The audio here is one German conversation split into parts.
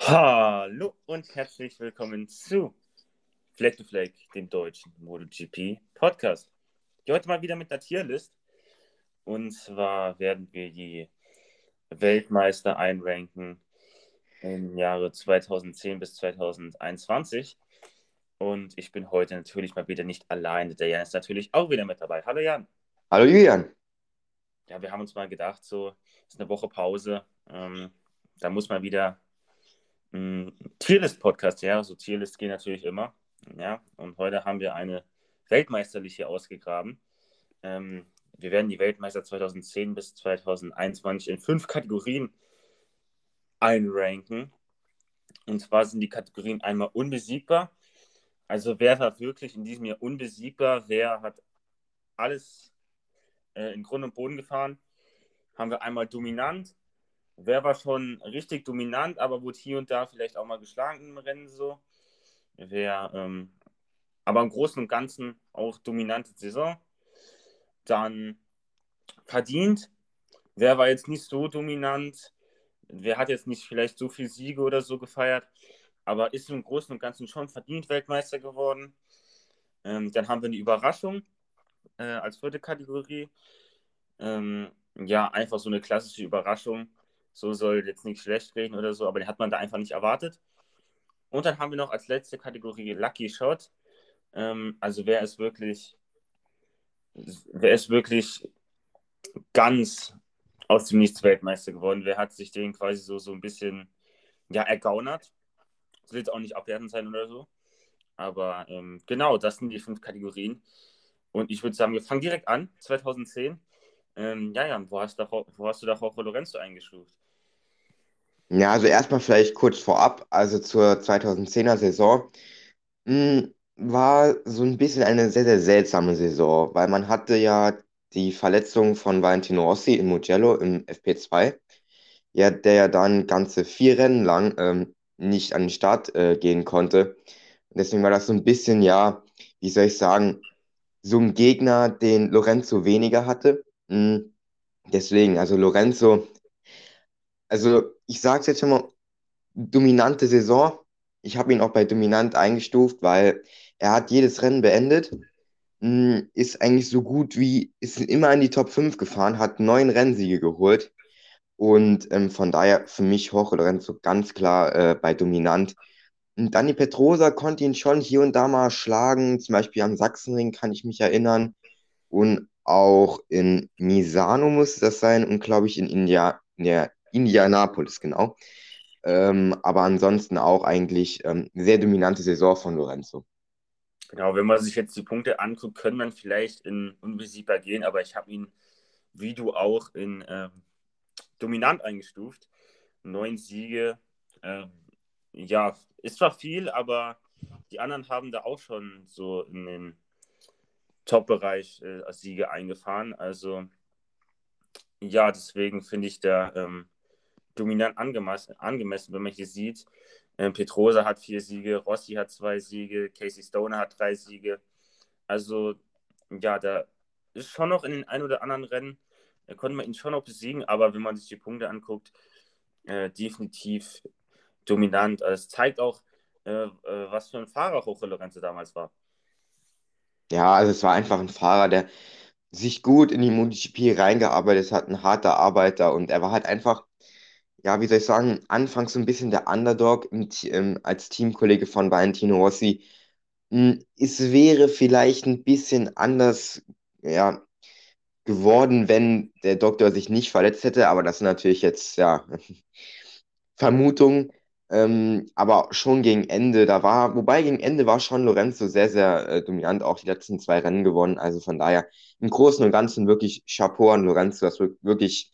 Hallo und herzlich willkommen zu Flag to Flag, dem deutschen MotoGP Podcast. Ich heute mal wieder mit einer Tierlist. Und zwar werden wir die Weltmeister einranken im Jahre 2010 bis 2021. Und ich bin heute natürlich mal wieder nicht alleine. Der Jan ist natürlich auch wieder mit dabei. Hallo Jan. Hallo Julian. Ja, wir haben uns mal gedacht, so ist eine Woche Pause. Ähm, da muss man wieder Tierlist-Podcast, ja, so Tierlist gehen natürlich immer. Ja, und heute haben wir eine weltmeisterliche ausgegraben. Ähm, wir werden die Weltmeister 2010 bis 2021 in fünf Kategorien einranken. Und zwar sind die Kategorien einmal unbesiegbar. Also wer war wirklich in diesem Jahr unbesiegbar? Wer hat alles äh, in Grund und Boden gefahren? Haben wir einmal dominant, Wer war schon richtig dominant, aber wurde hier und da vielleicht auch mal geschlagen im Rennen so. Wer, ähm, aber im Großen und Ganzen auch dominante Saison. Dann verdient. Wer war jetzt nicht so dominant? Wer hat jetzt nicht vielleicht so viel Siege oder so gefeiert, aber ist im Großen und Ganzen schon verdient Weltmeister geworden. Ähm, dann haben wir eine Überraschung äh, als vierte Kategorie. Ähm, ja, einfach so eine klassische Überraschung so soll jetzt nicht schlecht reden oder so, aber den hat man da einfach nicht erwartet. Und dann haben wir noch als letzte Kategorie Lucky Shot. Ähm, also wer ist wirklich, wer ist wirklich ganz aus dem Nichts Weltmeister geworden? Wer hat sich den quasi so, so ein bisschen ja, ergaunert? Soll jetzt auch nicht abwertend sein oder so. Aber ähm, genau, das sind die fünf Kategorien. Und ich würde sagen, wir fangen direkt an, 2010. Ähm, ja, Jan, wo hast, du da, wo hast du da Jorge Lorenzo eingestuft? Ja, also erstmal vielleicht kurz vorab, also zur 2010er Saison, mh, hm, war so ein bisschen eine sehr, sehr seltsame Saison, weil man hatte ja die Verletzung von Valentino Rossi in Mugello im FP2, ja, der ja dann ganze vier Rennen lang ähm, nicht an den Start äh, gehen konnte. Und deswegen war das so ein bisschen, ja, wie soll ich sagen, so ein Gegner, den Lorenzo weniger hatte. Mh, deswegen, also Lorenzo also ich sage es jetzt schon mal, dominante Saison. Ich habe ihn auch bei dominant eingestuft, weil er hat jedes Rennen beendet, hm, ist eigentlich so gut wie, ist immer in die Top 5 gefahren, hat neun Rennsiege geholt. Und ähm, von daher für mich Jorge Lorenzo ganz klar äh, bei dominant. Und Dani Petrosa konnte ihn schon hier und da mal schlagen, zum Beispiel am Sachsenring kann ich mich erinnern. Und auch in Misano muss das sein und glaube ich in India, in der Indianapolis, genau. Ähm, aber ansonsten auch eigentlich ähm, sehr dominante Saison von Lorenzo. Genau, wenn man sich jetzt die Punkte anguckt, können man vielleicht in unbesiegbar gehen, aber ich habe ihn, wie du auch, in ähm, dominant eingestuft. Neun Siege. Ähm, ja, ist zwar viel, aber die anderen haben da auch schon so in den Top-Bereich äh, Siege eingefahren. Also ja, deswegen finde ich da ähm, dominant angemessen, wenn man hier sieht. Ähm, Petrosa hat vier Siege, Rossi hat zwei Siege, Casey Stoner hat drei Siege. Also, ja, da ist schon noch in den ein oder anderen Rennen, da konnte man ihn schon noch besiegen, aber wenn man sich die Punkte anguckt, äh, definitiv dominant. Also es zeigt auch, äh, äh, was für ein Fahrer Hoche Lorenzo damals war. Ja, also es war einfach ein Fahrer, der sich gut in die MotoGP reingearbeitet hat, ein harter Arbeiter und er war halt einfach ja, wie soll ich sagen, anfangs so ein bisschen der Underdog im, ähm, als Teamkollege von Valentino Rossi. Hm, es wäre vielleicht ein bisschen anders, ja, geworden, wenn der Doktor sich nicht verletzt hätte, aber das ist natürlich jetzt, ja, Vermutung. Ähm, aber schon gegen Ende, da war, wobei gegen Ende war schon Lorenzo sehr, sehr äh, dominant, auch die letzten zwei Rennen gewonnen. Also von daher im Großen und Ganzen wirklich Chapeau an Lorenzo, das wirklich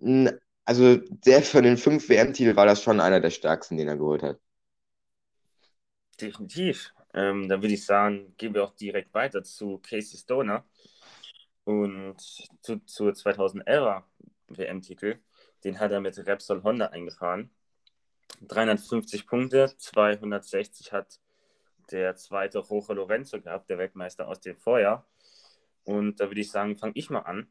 ein also der von den fünf WM-Titeln war das schon einer der stärksten, den er geholt hat. Definitiv. Ähm, dann würde ich sagen, gehen wir auch direkt weiter zu Casey Stoner und zu, zur 2011er WM-Titel. Den hat er mit Repsol Honda eingefahren. 350 Punkte, 260 hat der zweite Jorge Lorenzo gehabt, der Weltmeister aus dem Vorjahr. Und da würde ich sagen, fange ich mal an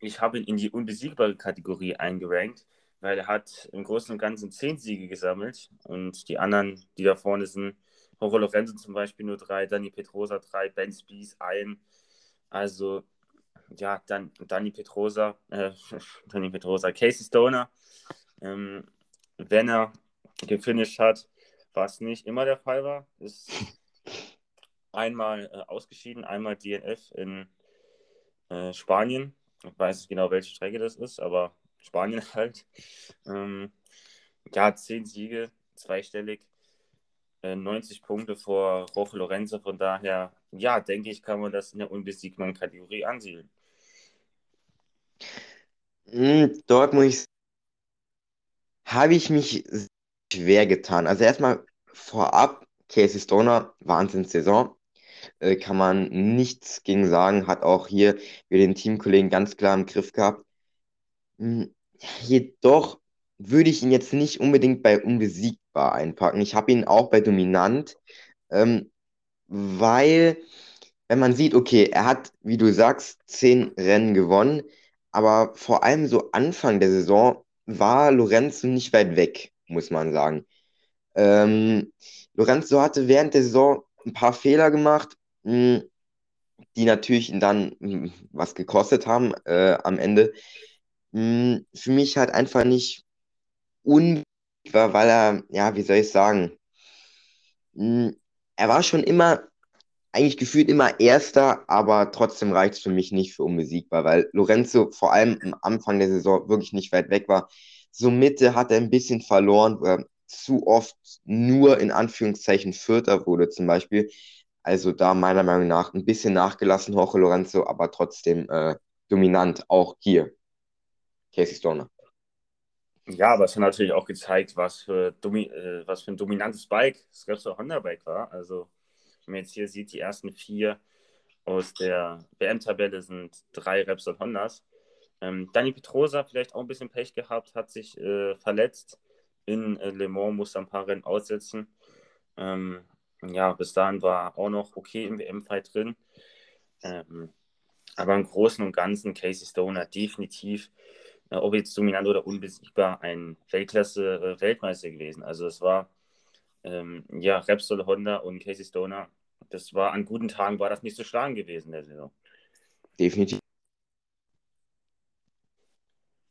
ich habe ihn in die unbesiegbare Kategorie eingerankt, weil er hat im Großen und Ganzen zehn Siege gesammelt und die anderen, die da vorne sind, Jorge Lorenzo zum Beispiel nur drei, Dani Petrosa drei, Ben Spies ein. Also ja, dann Dani Petrosa, äh, Dani Petrosa, Casey Stoner, ähm, wenn er gefinisht hat, was nicht immer der Fall war, ist einmal äh, ausgeschieden, einmal DNF in äh, Spanien. Ich weiß nicht genau, welche Strecke das ist, aber Spanien halt. Ähm, ja, zehn Siege, zweistellig, äh, 90 Punkte vor Roche Lorenzo. Von daher, ja, denke ich, kann man das in der unbesiegbaren Kategorie ansiedeln. Hm, dort muss ich habe ich mich schwer getan. Also erstmal vorab, Casey Stoner, Wahnsinnssaison. Äh, kann man nichts gegen sagen, hat auch hier wieder den Teamkollegen ganz klar im Griff gehabt. Hm, jedoch würde ich ihn jetzt nicht unbedingt bei unbesiegbar einpacken. Ich habe ihn auch bei dominant, ähm, weil wenn man sieht, okay, er hat, wie du sagst, zehn Rennen gewonnen, aber vor allem so Anfang der Saison war Lorenzo nicht weit weg, muss man sagen. Ähm, Lorenzo hatte während der Saison ein paar Fehler gemacht, mh, hm, die natürlich dann mh, hm, was gekostet haben äh, am Ende. Mh, hm, für mich halt einfach nicht unbedingt war, weil er, ja, wie soll ich sagen, er war schon immer eigentlich gefühlt immer Erster, aber trotzdem reicht es für mich nicht für unbesiegbar, weil Lorenzo vor allem am Anfang der Saison wirklich nicht weit weg war. So Mitte hat er ein bisschen verloren, er zu oft nur in Anführungszeichen Vierter wurde zum Beispiel. Also da meiner Meinung nach ein bisschen nachgelassen, Jorge Lorenzo, aber trotzdem äh, dominant, auch hier. Casey Stoner. Ja, aber es hat natürlich auch gezeigt, was für, Domi äh, was für ein dominantes Bike das Repsol Honda Bike war. Also wenn man jetzt hier sieht, die ersten vier aus der WM-Tabelle sind drei Repsol Hondas. Ähm, Dani Petrosa vielleicht auch ein bisschen Pech gehabt, hat sich äh, verletzt in äh, Le Mans, musste ein paar Rennen aussetzen. Ähm, ja, bis dahin war auch noch okay im WM-Fight drin. Ähm, aber im Großen und Ganzen Casey Stoner definitiv, äh, ob jetzt dominant oder unbesiegbar, ein Weltklasse-Weltmeister äh, gewesen. Also es war ähm, ja Repsol Honda und Casey Stoner das war an guten Tagen war das nicht so schlagen gewesen der Saison. Definitiv.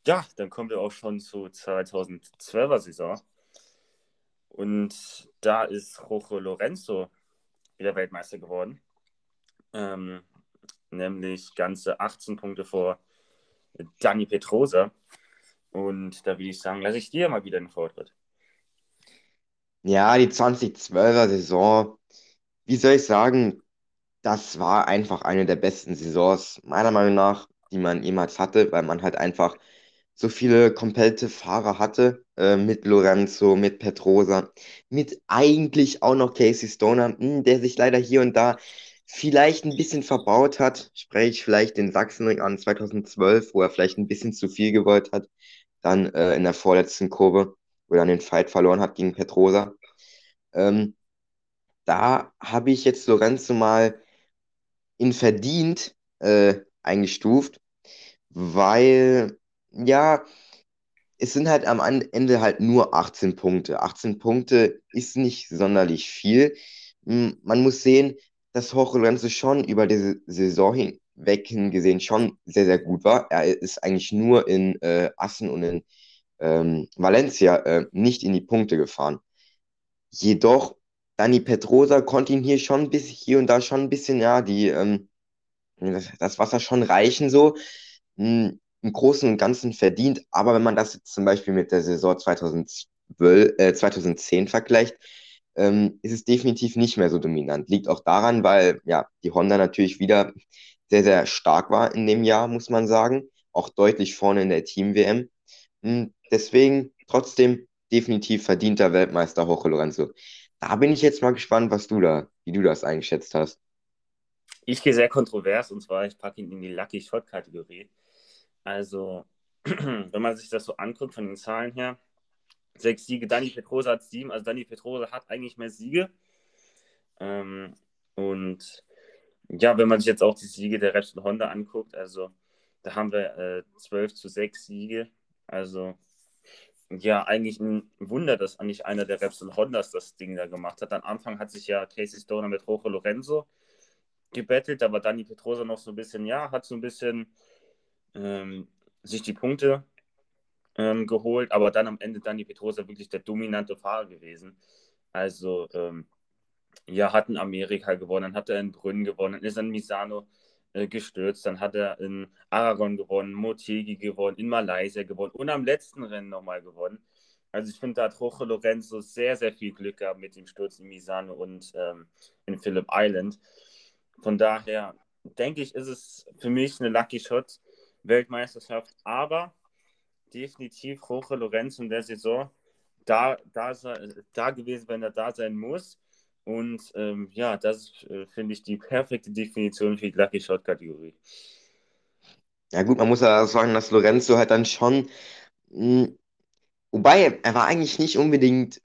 Ja, dann kommen wir auch schon zur 2012er Saison. Und da ist Rojo Lorenzo wieder Weltmeister geworden. Ähm, nämlich ganze 18 Punkte vor Dani Petrosa. Und da würde ich sagen, lasse ich dir mal wieder den Vortritt. Ja, die 2012er Saison wie soll ich sagen, das war einfach eine der besten Saisons, meiner Meinung nach, die man jemals hatte, weil man halt einfach so viele komplette Fahrer hatte, äh, mit Lorenzo, mit Petrosa, mit eigentlich auch noch Casey Stoner, mh, hm, der sich leider hier und da vielleicht ein bisschen verbaut hat. Spreche ich vielleicht den Sachsenring an 2012, wo er vielleicht ein bisschen zu viel gewollt hat, dann äh, in der vorletzten Kurve, wo er dann den Fight verloren hat gegen Petrosa. Ähm, da habe ich jetzt Lorenzo mal in verdient äh, eingestuft, weil ja, es sind halt am Ende halt nur 18 Punkte. 18 Punkte ist nicht sonderlich viel. Man muss sehen, dass Jorge Lorenzo schon über diese Saison hinweg hingesehen schon sehr, sehr gut war. Er ist eigentlich nur in äh, Assen und in ähm, Valencia äh, nicht in die Punkte gefahren. Jedoch Dani Petrosa konnte ihn hier schon bis hier und da schon ein bisschen, ja, die, ähm, das Wasser schon reichen, so hm, im Großen und Ganzen verdient. Aber wenn man das jetzt zum Beispiel mit der Saison 2012, äh, 2010 vergleicht, ähm, ist es definitiv nicht mehr so dominant. Liegt auch daran, weil ja die Honda natürlich wieder sehr, sehr stark war in dem Jahr, muss man sagen. Auch deutlich vorne in der Team-WM. Hm, deswegen trotzdem definitiv verdienter Weltmeister Jorge Lorenzo. Da bin ich jetzt mal gespannt, was du da, wie du das eingeschätzt hast. Ich gehe sehr kontrovers und zwar, ich packe ihn in die Lucky Shot Kategorie. Also, wenn man sich das so anguckt von den Zahlen her, sechs Siege, Dani Petrosa hat sieben, also Dani Petrosa hat eigentlich mehr Siege. Ähm, und ja, wenn man sich jetzt auch die Siege der Repsol Honda anguckt, also da haben wir äh, 12 zu 6 Siege. Also ja, eigentlich ein Wunder, dass eigentlich einer der Repsol Hondas das Ding da gemacht hat. Am Anfang hat sich ja Casey Stoner mit Rojo Lorenzo gebettelt, aber Dani Petrosa noch so ein bisschen, ja, hat so ein bisschen ähm, sich die Punkte ähm, geholt, aber dann am Ende Dani Petrosa wirklich der dominante Fahrer gewesen. Also, ähm, ja, hat in Amerika gewonnen, dann hat er in Brünn gewonnen, dann ist er in Misano äh, gestürzt, dann hat er in Aragon gewonnen, Motegi gewonnen, in Malaysia gewonnen und am letzten Rennen nochmal gewonnen. Also ich finde, da hat Roche Lorenzo sehr, sehr viel Glück gehabt mit dem Sturz in Misano und ähm, in Phillip Island. Von daher denke ich, ist es für mich eine Lucky Shot Weltmeisterschaft, aber definitiv Roche Lorenzo in der Saison da, da, da gewesen, wenn er da sein muss. Und ähm, ja, das äh, finde ich die perfekte Definition für die Lucky Shot Kategorie. Ja gut, man muss ja sagen, dass Lorenzo halt dann schon, mh, hm, wobei er war eigentlich nicht unbedingt,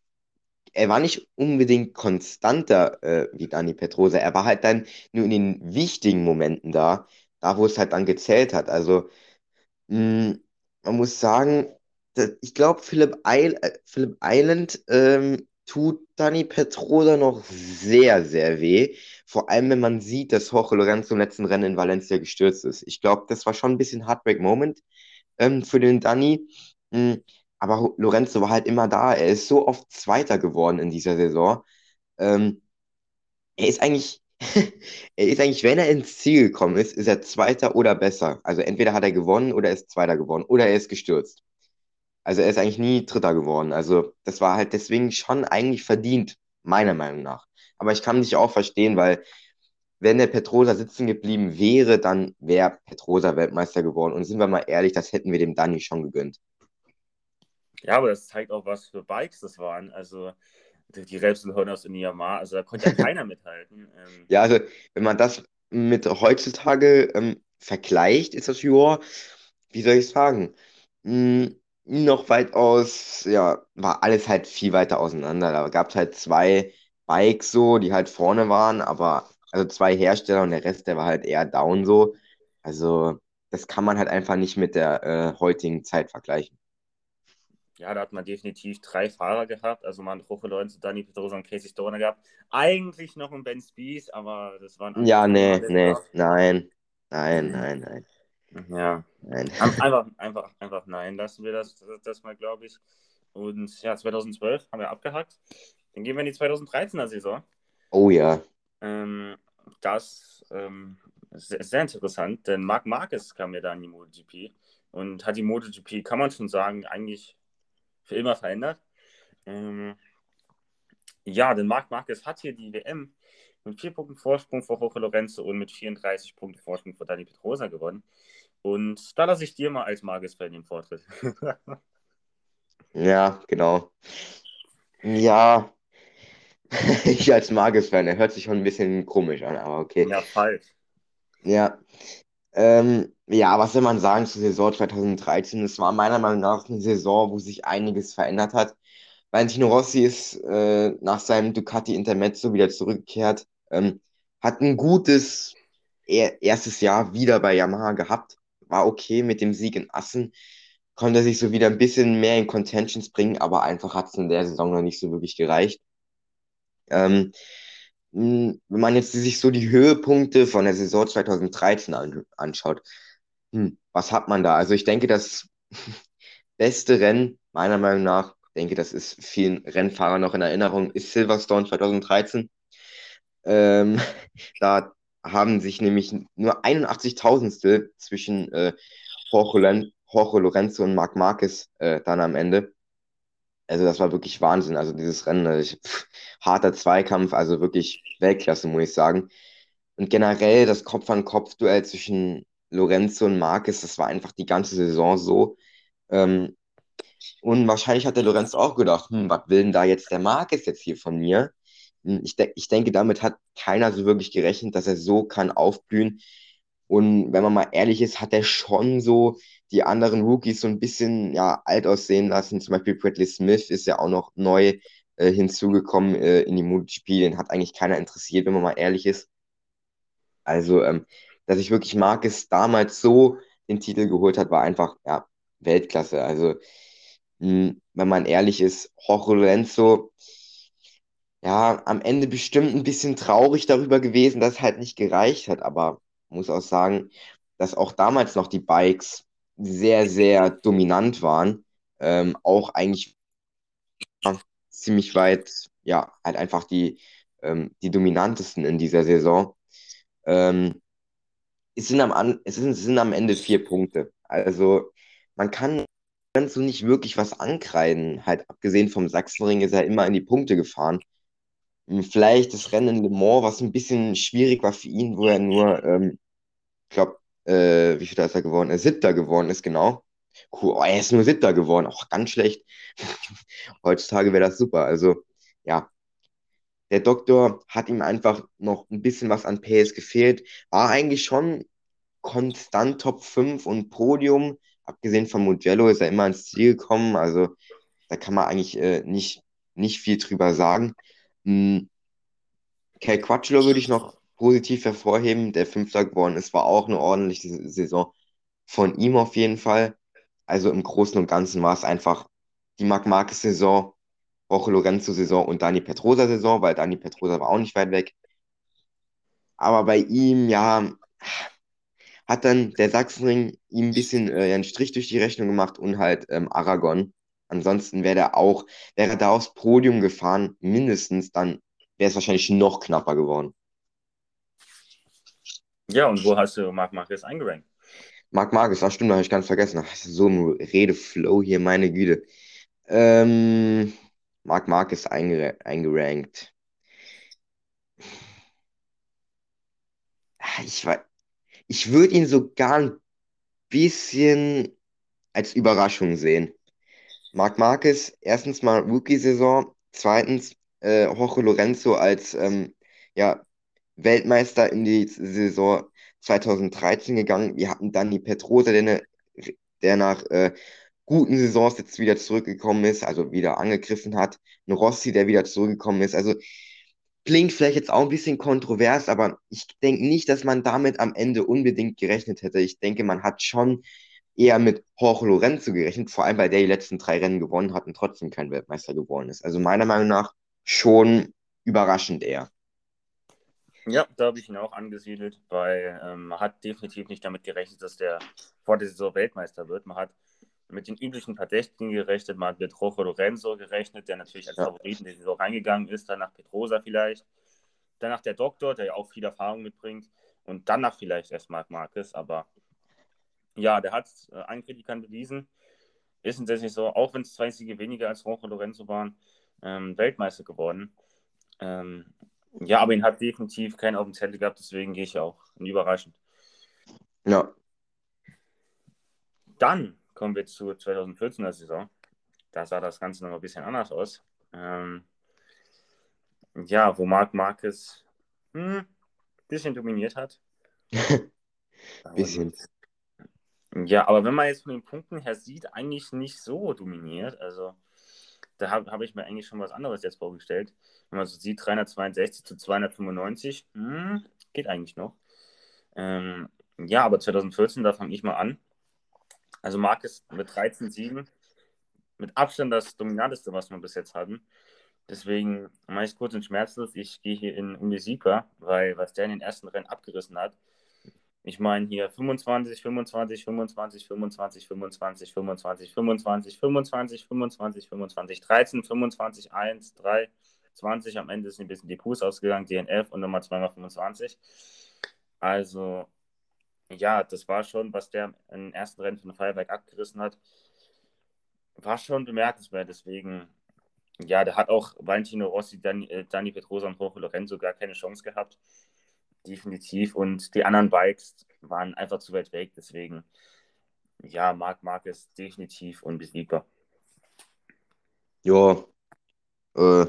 er war nicht unbedingt konstanter äh, wie Dani Petrosa. Er war halt dann nur in den wichtigen Momenten da, da wo es halt dann gezählt hat. Also mh, hm, man muss sagen, ich glaube, Philipp, Eil, äh, Philipp Island ähm, tut Dani Petrosa noch sehr, sehr weh. Vor allem, wenn man sieht, dass Jorge Lorenzo im letzten Rennen in Valencia gestürzt ist. Ich glaube, das war schon ein bisschen Heartbreak-Moment ähm, für den Dani. Mhm. Aber Lorenzo war halt immer da. Er ist so oft Zweiter geworden in dieser Saison. Ähm, er ist eigentlich, er ist eigentlich, wenn er ins Ziel gekommen ist, ist er Zweiter oder besser. Also entweder hat er gewonnen oder er ist Zweiter geworden oder er ist gestürzt. Also er ist eigentlich nie Dritter geworden. Also das war halt deswegen schon eigentlich verdient, meiner Meinung nach. Aber ich kann dich auch verstehen, weil wenn der Petrosa sitzen geblieben wäre, dann wäre Petrosa Weltmeister geworden. Und sind wir mal ehrlich, das hätten wir dem Dani schon gegönnt. Ja, aber das zeigt auch, was für Bikes das waren. Also die Repsol Honors in Yamaha, also da konnte ja keiner mithalten. Ähm, ja, also wenn man das mit heutzutage ähm, vergleicht, ist das ja, wie soll ich sagen, hm, noch weitaus, ja, war alles halt viel weiter auseinander. Da gab es halt zwei Bikes so, die halt vorne waren, aber also zwei Hersteller und der Rest, der war halt eher down so. Also das kann man halt einfach nicht mit der äh, heutigen Zeit vergleichen. Ja, da hat man definitiv drei Fahrer gehabt. Also man Roche Lorenzo, Dani Pedrosa und Casey Stoner gehabt. Eigentlich noch ein Ben Spies, aber das waren... Ja, nee, nee, nein, nein, nein, nein. Ja, nein. Einfach, einfach, einfach nein, lassen wir das, das, das mal, glaube ich. Und ja, 2012 haben wir abgehakt. Dann gehen wir in die 2013er Saison. Oh ja. Ähm, das ähm, ist sehr interessant, denn Marc Marquez kam ja da in die MotoGP und hat die MotoGP, kann man schon sagen, eigentlich für immer verändert. Ähm, ja, denn Marc Marquez hat hier die WM mit vier Punkten Vorsprung vor Jorge Lorenzo und mit 34 Punkten Vorsprung vor Dani Petrosa gewonnen. Und da lasse ich dir mal als Magis-Fan den Vortritt. ja, genau. Ja, ich als Magis-Fan, der hört sich schon ein bisschen komisch an, aber okay. Ja, falsch. Ja. Ähm, ja, was soll man sagen zur Saison 2013? Es war meiner Meinung nach eine Saison, wo sich einiges verändert hat. Valentino Rossi ist äh, nach seinem Ducati Intermezzo wieder zurückgekehrt, ähm, hat ein gutes er erstes Jahr wieder bei Yamaha gehabt, war okay mit dem Sieg in Assen, konnte sich so wieder ein bisschen mehr in Contentions bringen, aber einfach hat es in der Saison noch nicht so wirklich gereicht. Ähm, wenn man jetzt sich so die Höhepunkte von der Saison 2013 an, anschaut, hm, was hat man da? Also ich denke, das beste Rennen, meiner Meinung nach, denke, das ist vielen Rennfahrern noch in Erinnerung, ist Silverstone 2013. Ähm, da haben sich nämlich nur 81 zwischen äh, Jorge Lorenzo und Marc Marquez äh, dann am Ende. Also das war wirklich Wahnsinn. Also dieses Rennen, also pff, harter Zweikampf, also wirklich Weltklasse, muss ich sagen. Und generell das Kopf-an-Kopf-Duell zwischen Lorenzo und Marquez, das war einfach die ganze Saison so. Ähm, und wahrscheinlich hat der Lorenzo auch gedacht, hm, was will denn da jetzt der Marquez jetzt hier von mir? Hm, ich, de ich denke, damit hat keiner so wirklich gerechnet, dass er so kann aufblühen. Und wenn man mal ehrlich ist, hat er schon so die anderen Rookies so ein bisschen ja, alt aussehen lassen. Zum Beispiel Bradley Smith ist ja auch noch neu äh, hinzugekommen äh, in die MotoGP. Den hat eigentlich keiner interessiert, wenn man mal ehrlich ist. Also, ähm, dass ich wirklich Marcus damals so den Titel geholt hat, war einfach ja, Weltklasse. Also, mh, Hm, Wenn man ehrlich ist, Jorge Lorenzo, ja, am Ende bestimmt ein bisschen traurig darüber gewesen, dass es halt nicht gereicht hat, aber muss auch sagen, dass auch damals noch die Bikes sehr, sehr dominant waren. Ähm, auch eigentlich ziemlich weit, ja, halt einfach die, ähm, die dominantesten in dieser Saison. Ähm, es sind am, An es sind, es sind am Ende vier Punkte. Also man kann so nicht wirklich was ankreiden. Halt abgesehen vom Sachsenring ist er immer in die Punkte gefahren. Hm, Vielleicht das Rennen in Le Mans, was ein bisschen schwierig war für ihn, wo er nur, ähm, ich glaube, äh, wie viel ist er geworden? Er Siebter geworden ist, genau. Cool. Oh, er ist nur Siebter geworden. Auch ganz schlecht. Heutzutage wäre das super. Also, ja, der Doktor hat ihm einfach noch ein bisschen was an PS gefehlt. War eigentlich schon konstant Top 5 und Podium. Abgesehen von Mugello ist er immer ins Ziel gekommen. Also, da kann man eigentlich äh, nicht, nicht viel drüber sagen. Hm, Cal Crutchlow würde ich noch positiv hervorheben, der Fünfter geworden ist, war auch eine ordentliche Saison von ihm auf jeden Fall. Also im Großen und Ganzen war es einfach die Marc Marquez-Saison, Jorge Lorenzo-Saison und Dani Pedrosa-Saison, weil Dani Pedrosa war auch nicht weit weg. Aber bei ihm, ja, hat dann der Sachsenring ihm ein bisschen äh, einen Strich durch die Rechnung gemacht und halt ähm, Aragon. Ansonsten wäre er auch, wäre da aufs Podium gefahren, mindestens, dann wäre es wahrscheinlich noch knapper geworden. Ja, und wo hast du Marc Marquez eingerankt? Marc Marquez, ach stimmt, habe ich ganz vergessen. Ach, so ein Redeflow hier, meine Güte. Ähm, Marc Marquez einge eingerankt. Ah, Ich, ich würde ihn sogar ein bisschen als Überraschung sehen. Marc Marquez, erstens mal Rookie-Saison, zweitens äh, Jorge Lorenzo als ähm, ja, Weltmeister in die Saison 2013 gegangen. Wir hatten Dani Pedrosa, der, der nach äh, guten Saisons jetzt wieder zurückgekommen ist, also wieder angegriffen hat. Ein Rossi, der wieder zurückgekommen ist. Also klingt vielleicht jetzt auch ein bisschen kontrovers, aber ich denke nicht, dass man damit am Ende unbedingt gerechnet hätte. Ich denke, man hat schon eher mit Jorge Lorenzo gerechnet, vor allem weil der die letzten drei Rennen gewonnen hat und trotzdem kein Weltmeister geworden ist. Also meiner Meinung nach schon überraschend eher. Ja, da habe ich ihn auch angesiedelt, weil ähm, man hat definitiv nicht damit gerechnet, dass der vor der Saison Weltmeister wird. Man hat mit den üblichen Verdächtigen gerechnet, man hat mit Rojo Lorenzo gerechnet, der natürlich als Ja. Favorit in die Saison reingegangen ist, danach Petrosa vielleicht, danach der Doktor, der ja auch viel Erfahrung mitbringt und danach vielleicht erst Marc Marquez, aber ja, der hat äh, allen Kritikern bewiesen, ist tatsächlich so, auch wenn es zwei Siege weniger als Rojo Lorenzo waren, ähm, Weltmeister geworden. Ähm, ja, aber ihn hat definitiv keinen auf dem Zettel gehabt, deswegen gehe ich auch. Überraschend. Ja, Dann kommen wir zur 2014er Saison. Da sah das Ganze noch ein bisschen anders aus. Ähm, ja, wo Marc Marquez ein hm, bisschen dominiert hat. bisschen. Ja, aber wenn man jetzt von den Punkten her sieht, eigentlich nicht so dominiert. Also da habe hab ich mir eigentlich schon was anderes jetzt vorgestellt. Wenn man so sieht, 362 zu 295, hm, geht eigentlich noch. Ähm, ja, aber 2014, da fange ich mal an. Also Marquez mit 13 Siegen, mit Abstand das dominanteste, was wir bis jetzt hatten. Deswegen mache ich es kurz und schmerzlos. Ich gehe hier in Unbesiegbar, weil was der in den ersten Rennen abgerissen hat. Ich meine hier 25, 25, 25, 25, 25, 25, 25, 25, 25, 25, 13, 25, 1, 3, 20. Am Ende ist ein bisschen diffus ausgegangen, DNF und nochmal zweimal 25. Also, ja, das war schon, was der im ersten Rennen von Feuerwerk abgerissen hat, war schon bemerkenswert. Deswegen, ja, da hat auch Valentino Rossi, Dani, äh, Dani Pedrosa und Jorge Lorenzo gar keine Chance gehabt. Definitiv. Und die anderen Bikes waren einfach zu weit weg. Deswegen, ja, Marc Marquez definitiv unbesiegbar. Ja, äh,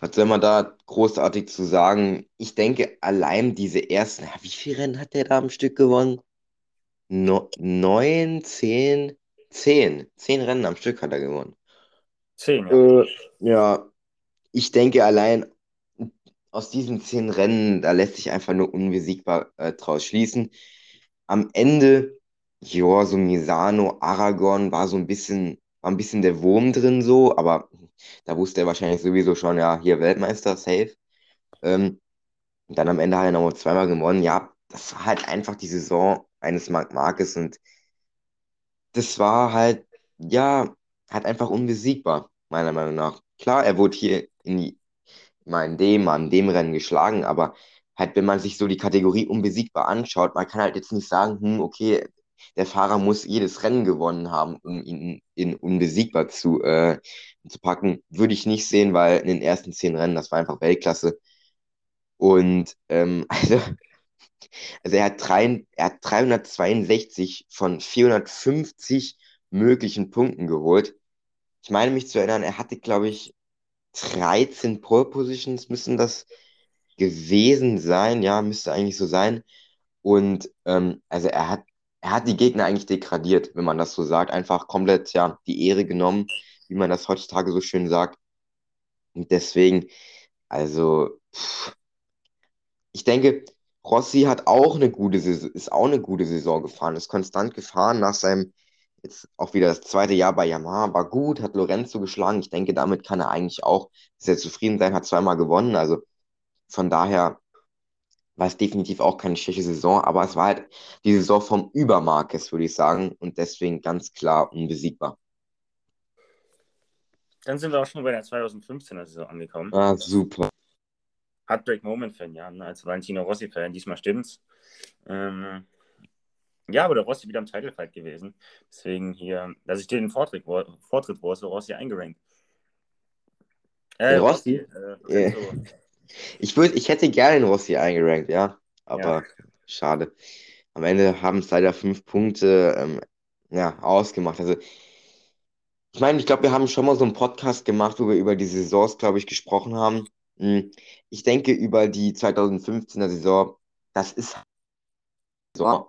was soll man da großartig zu sagen? Ich denke, allein diese ersten, wie viele Rennen hat der da am Stück gewonnen? No, neun, zehn, zehn. Zehn Rennen am Stück hat er gewonnen. Zehn, ja. Äh, ja, ich denke allein aus diesen zehn Rennen, da lässt sich einfach nur unbesiegbar äh, draus schließen. Am Ende, ja, so Misano, Aragon war so ein bisschen war ein bisschen der Wurm drin so, aber da wusste er wahrscheinlich sowieso schon, ja, hier Weltmeister, safe. Ähm, und dann am Ende hat er nochmal zweimal gewonnen. Ja, das war halt einfach die Saison eines Marc Marquez und das war halt, ja, halt einfach unbesiegbar, meiner Meinung nach. Klar, er wurde hier in die, mal in dem, mal in dem Rennen geschlagen, aber halt, wenn man sich so die Kategorie unbesiegbar anschaut, man kann halt jetzt nicht sagen, hm, okay, der Fahrer muss jedes Rennen gewonnen haben, um ihn in unbesiegbar zu, äh, zu packen. Würde ich nicht sehen, weil in den ersten zehn Rennen, das war einfach Weltklasse. Und ähm, also, also er hat, drei, er hat 362 von 450 möglichen Punkten geholt. Ich meine mich zu erinnern, er hatte, glaube ich, 13 Pole Positions müssen das gewesen sein. Ja, müsste eigentlich so sein. Und ähm, also er hat, er hat die Gegner eigentlich degradiert, wenn man das so sagt. Einfach komplett, ja, die Ehre genommen, wie man das heutzutage so schön sagt. Und deswegen, also, pff, ich denke, Rossi hat auch eine gute Saison, ist auch eine gute Saison gefahren, ist konstant gefahren nach seinem, jetzt auch wieder das zweite Jahr bei Yamaha, war gut, hat Lorenzo geschlagen. Ich denke, damit kann er eigentlich auch sehr zufrieden sein, hat zweimal gewonnen. Also von daher war es definitiv auch keine schlechte Saison, aber es war halt die Saison vom Übermarkes, würde ich sagen, und deswegen ganz klar unbesiegbar. Dann sind wir auch schon bei der 2015er Saison angekommen. Ah, super. Heartbreak Moment-Fan, ja, ne? als Valentino Rossi-Fan, diesmal stimmt's. Ähm, ja, aber der Rossi wieder im Title Fight gewesen. Deswegen hier, dass ich dir den Vortritt, Vortritt wo so Rossi eingerankt. Äh, Rossi? Äh, yeah. Ich, würd, ich hätte gerne den Rossi eingerankt, ja. Aber ja. schade. Am Ende haben es leider fünf Punkte ähm, ja, ausgemacht. Also, ich meine, ich glaube, wir haben schon mal so einen Podcast gemacht, wo wir über die Saisons, glaube ich, gesprochen haben. Hm, ich denke, über die 2015er Saison, das ist so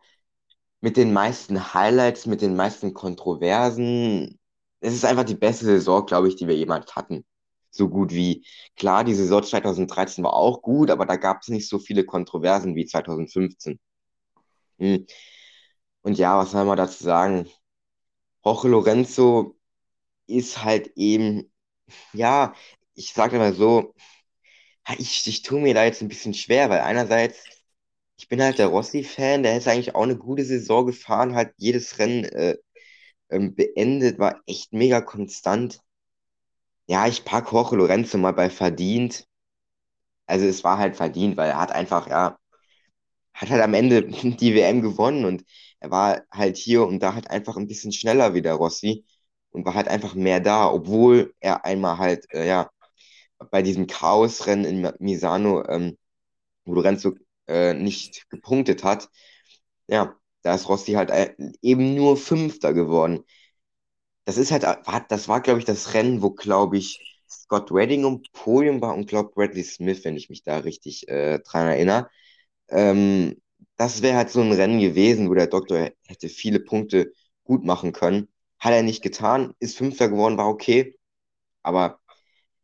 mit den meisten Highlights, mit den meisten Kontroversen. Es ist einfach die beste Saison, glaube ich, die wir jemals hatten so gut wie. Klar, die Saison 2013 war auch gut, aber da gab es nicht so viele Kontroversen wie 2015. Hm. Und ja, was soll man dazu sagen? Jorge Lorenzo ist halt eben, ja, ich sage mal so, ich, ich tue mir da jetzt ein bisschen schwer, weil einerseits, ich bin halt der Rossi-Fan, der ist eigentlich auch eine gute Saison gefahren, hat jedes Rennen äh, ähm, beendet, war echt mega konstant. Ja, ich packe Jorge Lorenzo mal bei verdient. Also es war halt verdient, weil er hat einfach, ja, hat halt am Ende die WM gewonnen und er war halt hier und da halt einfach ein bisschen schneller wie der Rossi und war halt einfach mehr da, obwohl er einmal halt, äh, ja, bei diesem Chaosrennen in Misano, ähm, wo Lorenzo äh, nicht gepunktet hat, ja, da ist Rossi halt äh, eben nur Fünfter geworden das ist halt, das war, glaube ich, das Rennen, wo, glaube ich, Scott Redding um Podium war und, glaube Bradley Smith, wenn ich mich da richtig äh, dran erinnere. Ähm, das wäre halt so ein Rennen gewesen, wo der Doktor hätte viele Punkte gut machen können. Hat er nicht getan, ist Fünfter geworden, war okay. Aber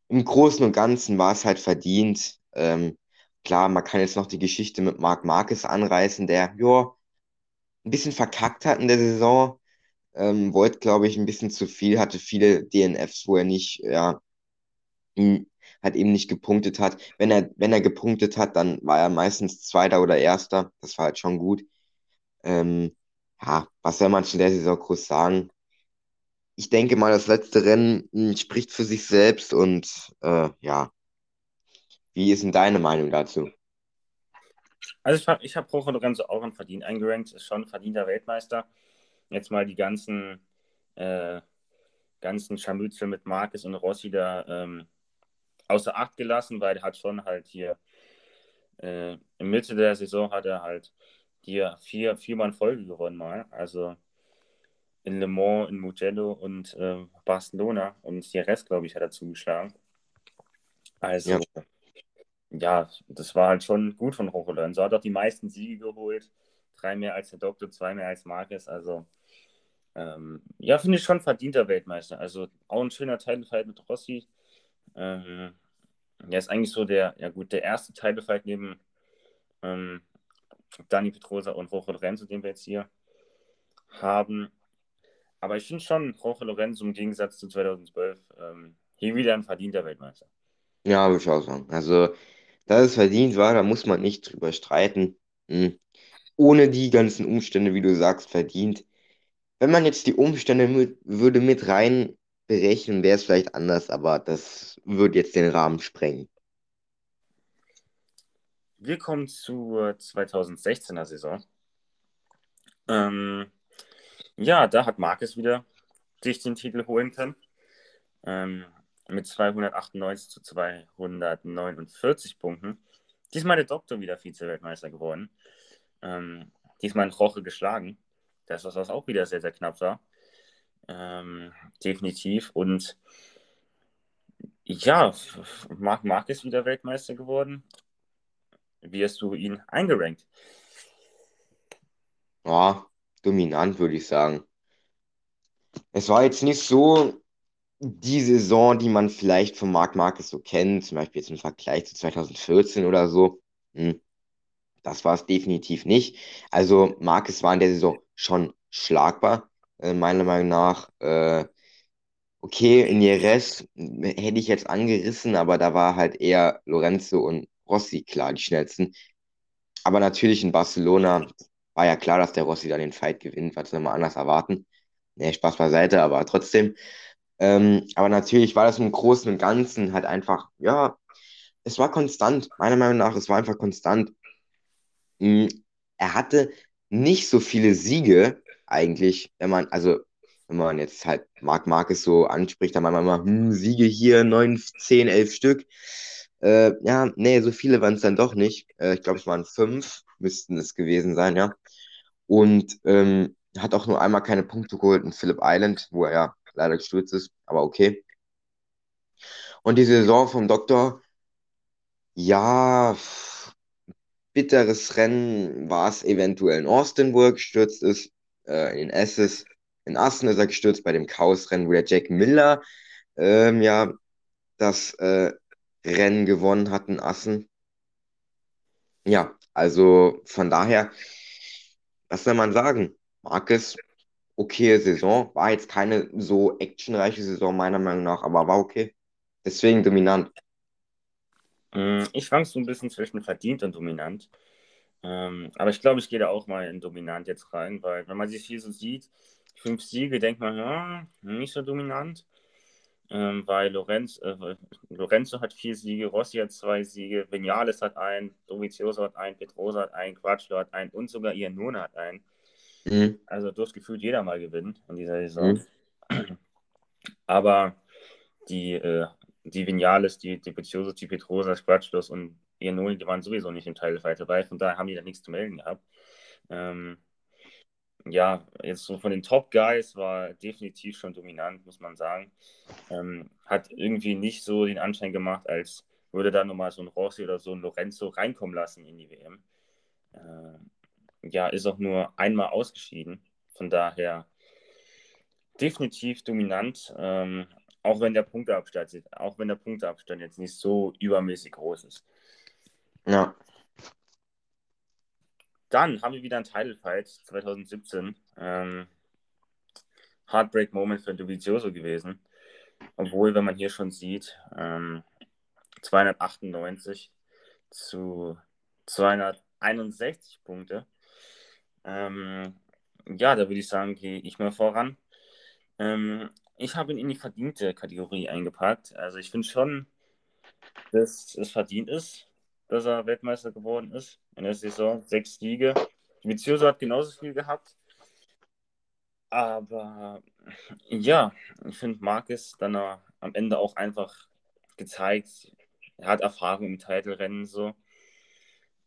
im Großen und Ganzen war es halt verdient. Ähm, klar, man kann jetzt noch die Geschichte mit Marc Marquez anreißen, der, ja, ein bisschen verkackt hat in der Saison. Ähm, wollte, glaube ich, ein bisschen zu viel, hatte viele DNFs, wo er nicht, ja, hat eben nicht gepunktet hat. Wenn er, wenn er gepunktet hat, dann war er meistens Zweiter oder Erster. Das war halt schon gut. Ähm, ja, was soll man zu der Saison groß sagen? Ich denke mal, das letzte Rennen hm, spricht für sich selbst und äh, ja. Wie ist denn deine Meinung dazu? Also ich, ich habe Rojo Lorenzo auch ein Verdient eingerankt, ist schon ein verdienter Weltmeister jetzt mal die ganzen, äh, ganzen Scharmützel mit Marquez und Rossi da ähm, außer Acht gelassen, weil er hat schon halt hier äh, in Mitte der Saison hat er halt hier vier, viermal in Folge gewonnen mal. Also in Le Mans, in Mugello und äh, Barcelona und der Rest, glaube ich, hat er zugeschlagen. Also, ja. Ja. das war halt schon gut von Rocholan. So hat auch die meisten Siege geholt. Drei mehr als der Doktor, zwei mehr als Marquez. Also, ähm, ja, finde ich schon verdienter Weltmeister. Also auch ein schöner Titelfight mit Rossi. Ähm, er ist eigentlich so der, ja gut, der erste Titelfight neben ähm, Dani Petrosa und Rojo Renzo, den wir jetzt hier haben. aber ich finde schon, Jorge Lorenzo im Gegensatz zu 2012 ähm, hier wieder ein verdienter Weltmeister. Ja, würde ich auch sagen. Also, dass es verdient war, da muss man nicht drüber streiten. Hm. Ohne die ganzen Umstände, wie du sagst, verdient. Wenn man jetzt die Umstände mit, würde mit rein berechnen, wäre es vielleicht anders, aber das würde jetzt den Rahmen sprengen. Wir kommen zur 2016er Saison. Ähm, ja, da hat Marcus wieder sich den Titel holen können. Ähm, mit 298 zu 249 Punkten. Diesmal der Doktor wieder Vize-Weltmeister geworden. Ähm, diesmal in Roche geschlagen. Das, was auch wieder sehr, sehr knapp war. Ähm, definitiv. Und ja, Marc Marquez wieder Weltmeister geworden. Wie hast du ihn eingerankt? Ja, dominant, würde ich sagen. Es war jetzt nicht so die Saison, die man vielleicht von Marc Marquez so kennt, zum Beispiel jetzt im Vergleich zu 2014 oder so. Hm. Das war es definitiv nicht. Also Marquez war in der Saison schon schlagbar, äh, meiner Meinung nach. Äh, okay, in Jerez hätte ich jetzt angerissen, aber da war halt eher Lorenzo und Rossi klar die schnellsten. Aber natürlich in Barcelona war ja klar, dass der Rossi dann den Fight gewinnt, was soll man anders erwarten. Nee, Spaß beiseite, aber trotzdem. Ähm, aber natürlich war das im Großen und Ganzen halt einfach, ja, es war konstant. Meiner Meinung nach, es war einfach konstant. Mhm. Er hatte nicht so viele Siege eigentlich, wenn man, also wenn man jetzt halt Marc Marquez so anspricht, dann meint man immer, hm, Siege hier, 9, 10, 11 Stück. Äh, ja, nee, so viele waren es dann doch nicht. Äh, ich glaube, es waren fünf, müssten es gewesen sein, ja. Und ähm, hat auch nur einmal keine Punkte geholt in Phillip Island, wo er ja leider gestürzt ist, aber okay. Und die Saison vom Doktor, ja, bitteres Rennen war es eventuell in Austin, wo er gestürzt ist, äh, in Esses. In Assen ist er gestürzt bei dem Chaos-Rennen, wo der Jack Miller ähm, ja das äh, Rennen gewonnen hat in Assen. Ja, also von daher, was soll man sagen? Marcus, okay Saison, war jetzt keine so actionreiche Saison meiner Meinung nach, aber war okay. Deswegen dominant. Mm, ich schwank so ein bisschen zwischen verdient und dominant. Ähm, aber ich glaube, ich gehe da auch mal in dominant jetzt rein, weil wenn man sich hier so sieht, fünf Siege, denkt man, ja, nicht so dominant ähm, weil Lorenz, äh, Lorenzo hat vier Siege, Rossi hat zwei Siege, Vinales hat einen, Dovizioso hat einen, Petrosa hat einen, Quatschlo hat einen und sogar Iannone hat einen. Mhm. Also durfte gefühlt jeder mal gewinnen in dieser Saison. Mhm. Aber die, äh, die Vinales, die Dovizioso, die Petrosa, Quatschlos und Iannone, die waren sowieso nicht im Teilfight dabei, von daher haben die da nichts zu melden gehabt. Ähm, ja, jetzt so von den Top Guys war definitiv schon dominant, muss man sagen. Ähm, hat irgendwie nicht so den Anschein gemacht, als würde da nochmal so ein Rossi oder so ein Lorenzo reinkommen lassen in die WM. Äh, ja, ist auch nur einmal ausgeschieden. Von daher definitiv dominant, ähm, auch wenn der Punkteabstand, auch wenn der Punkteabstand jetzt nicht so übermäßig groß ist. Ja. Dann haben wir wieder ein Title Fight 2017. Ähm, Heartbreak Moment für Dovizioso gewesen. Obwohl, wenn man hier schon sieht, ähm, 298 zu 261 Punkte. Ähm, ja, da würde ich sagen, gehe ich mal voran. Ähm, ich habe ihn in die verdiente Kategorie eingepackt. Also ich finde schon, dass es verdient ist, dass er Weltmeister geworden ist in der Saison. Sechs Siege. Vizioso hat genauso viel gehabt. Aber ja, ich finde Marcus dann am Ende auch einfach gezeigt, er hat Erfahrung im Titelrennen so.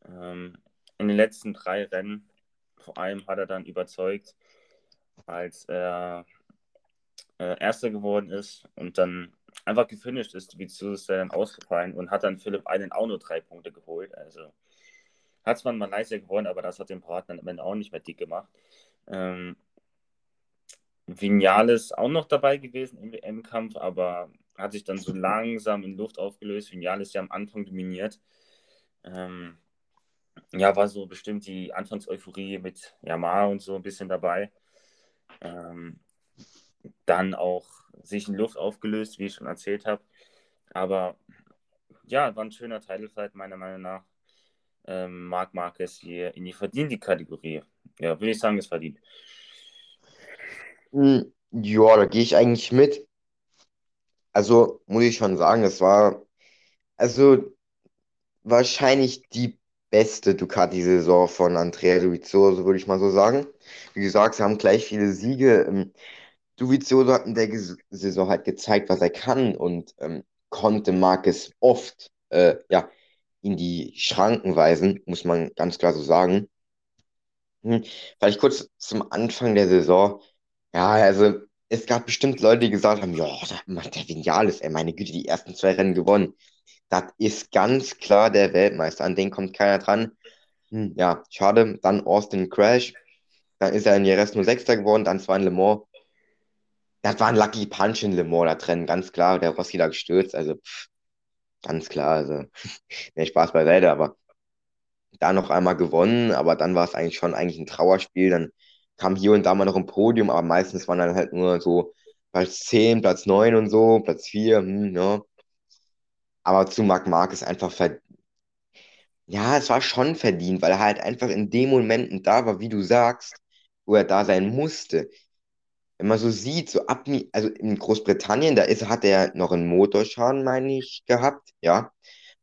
Ähm, in den letzten drei Rennen vor allem hat er dann überzeugt, als er äh, Erster geworden ist und dann einfach gefinisht ist. Vizioso ist dann ausgefallen und hat dann Philipp Einen auch nur drei Punkte geholt. Also hat zwar in Malaysia gewonnen, aber das hat den Partner am Ende auch nicht mehr dick gemacht. Ähm, Vinales auch noch dabei gewesen im WM-Kampf, aber hat sich dann so langsam in Luft aufgelöst. Vinales ja am Anfang dominiert. Ähm, ja, war so bestimmt die Anfangseuphorie mit Yamaha und so ein bisschen dabei. Ähm, dann auch sich in Luft aufgelöst, wie ich schon erzählt habe. Aber ja, war ein schöner Titelfight, meiner Meinung nach. Ähm, Marc Marquez hier in die verdiente Kategorie. Ja, würde ich sagen, ist verdient. Hm, Ja, da gehe ich eigentlich mit. Also muss ich schon sagen, es war also wahrscheinlich die beste Ducati-Saison von Andrea Dovizioso, würde ich mal so sagen. Wie gesagt, sie haben gleich viele Siege. Ähm, Dovizioso hat in der Saison halt gezeigt, was er kann und ähm, konnte Marquez oft äh, ja, in die Schranken weisen, muss man ganz klar so sagen. Hm, Vielleicht kurz zum Anfang der Saison. Ja, also es gab bestimmt Leute, die gesagt haben, ja, der der Vinales, ey, meine Güte, die ersten zwei Rennen gewonnen. Das ist ganz klar der Weltmeister, an den kommt keiner dran. Hm, ja, schade. Dann Austin Crash. Dann ist er in Jerez nur Sechster geworden, dann zwar in Le Mans. Das war ein Lucky Punch in Le Mans da drin, ganz klar. Der Rossi da gestürzt, also pff, ganz klar. Also, nee, Spaß beiseite, aber da noch einmal gewonnen, aber dann war es eigentlich schon eigentlich ein Trauerspiel. Dann kam hier und da mal noch ein Podium, aber meistens waren dann halt nur so Platz 10, Platz 9 und so, Platz 4, hm, ja. Aber zu Marc Marquez einfach ver ja, es war schon verdient, weil er halt einfach in den Momenten da war, wie du sagst, wo er da sein musste. Wenn man so sieht, so ab, also in Großbritannien, da ist, hat er noch einen Motorschaden, meine ich, gehabt, ja.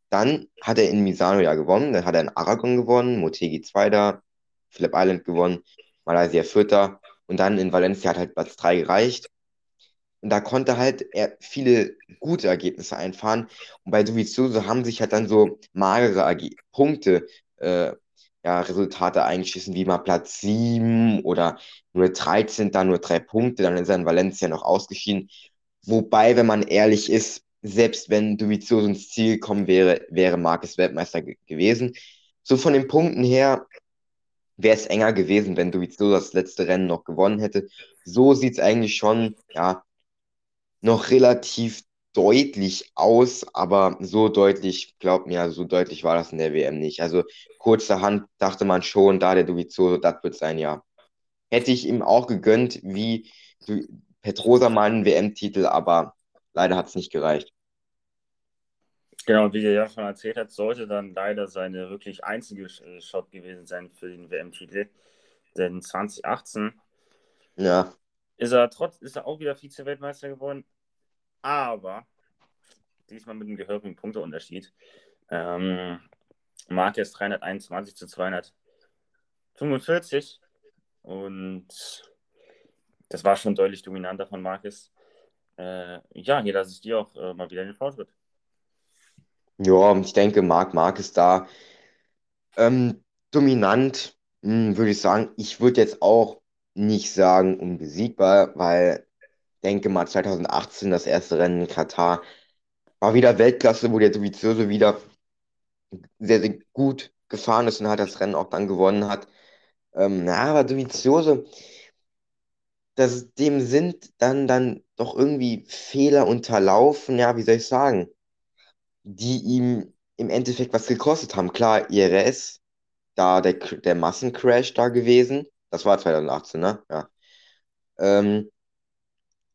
Dann hat er in Misano ja gewonnen, dann hat er in Aragon gewonnen, Motegi Zweiter, Phillip Island gewonnen, Malaysia Vierter und dann in Valencia hat halt Platz 3 gereicht. Und da konnte halt er viele gute Ergebnisse einfahren. Und bei Dovizioso haben sich halt dann so magere Erge Punkte, äh, ja, Resultate eingeschissen, wie mal Platz 7 oder nur 13, dann nur drei Punkte, dann ist er in Valencia noch ausgeschieden. Wobei, wenn man ehrlich ist, selbst wenn Dovizioso ins Ziel gekommen wäre, wäre Marquez Weltmeister ge gewesen. So von den Punkten her wäre es enger gewesen, wenn Dovizioso das letzte Rennen noch gewonnen hätte. So sieht es eigentlich schon, ja, noch relativ deutlich aus, aber so deutlich, glaub mir, so deutlich war das in der WM nicht. Also kurzerhand dachte man schon, da der Dovizioso, das wird sein Jahr. Hätte ich ihm auch gegönnt, wie Petrosa mal einen WM-Titel, aber leider hat es nicht gereicht. Genau, wie der ja schon erzählt hat, sollte dann leider seine wirklich einzige äh, Shot gewesen sein für den WM-Titel. Denn 2018 Ja, ist er trotz, ist er auch wieder Vize-Weltmeister geworden, aber diesmal mit einem gehörigen Punkteunterschied. Ähm, Marquez 321 zu 245 und das war schon deutlich dominanter von Marquez. Äh, ja, hier lasse ich dir auch äh, mal wieder den Vortritt. ja, ich denke, Marc Marquez da ähm, dominant, hm, würde ich sagen. Ich würde jetzt auch nicht sagen unbesiegbar, weil denke mal 2018 das erste Rennen in Katar war wieder Weltklasse, wo der Dovizioso wieder sehr, sehr gut gefahren ist und halt das Rennen auch dann gewonnen hat. Ähm, na, aber Dovizioso, das, dem sind dann, dann doch irgendwie Fehler unterlaufen, ja, wie soll ich sagen, die ihm im Endeffekt was gekostet haben. Klar, IRS, da der, der Massencrash da gewesen, das war 2018, ne? Ja. Ähm,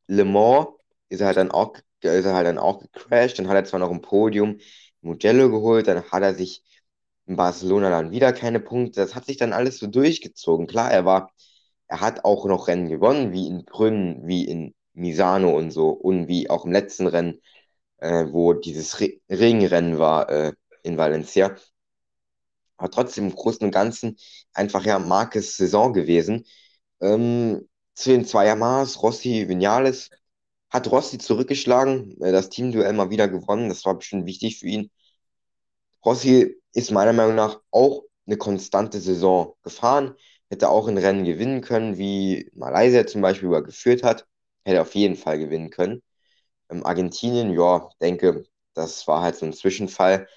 Le Mans ist er halt dann auch, ist er halt dann auch gecrashed. Dann hat er zwar noch ein Podium Mugello geholt, dann hat er sich in Barcelona dann wieder keine Punkte. Das hat sich dann alles so durchgezogen. Klar, er war, er hat auch noch Rennen gewonnen, wie in Brünn, wie in Misano und so und wie auch im letzten Rennen, äh, wo dieses Re Regenrennen war, äh, in Valencia. Aber trotzdem im Großen und Ganzen einfach ja Marques Saison gewesen. Ähm, zu den zwei Yamas, Rossi, Vinales, hat Rossi zurückgeschlagen, äh, das Teamduell mal wieder gewonnen. Das war bestimmt wichtig für ihn. Rossi ist meiner Meinung nach auch eine konstante Saison gefahren. Hätte auch in Rennen gewinnen können, wie Malaysia zum Beispiel, wo er geführt hat. Hätte auf jeden Fall gewinnen können. Ähm, Argentinien, ja, denke, das war halt so ein Zwischenfall.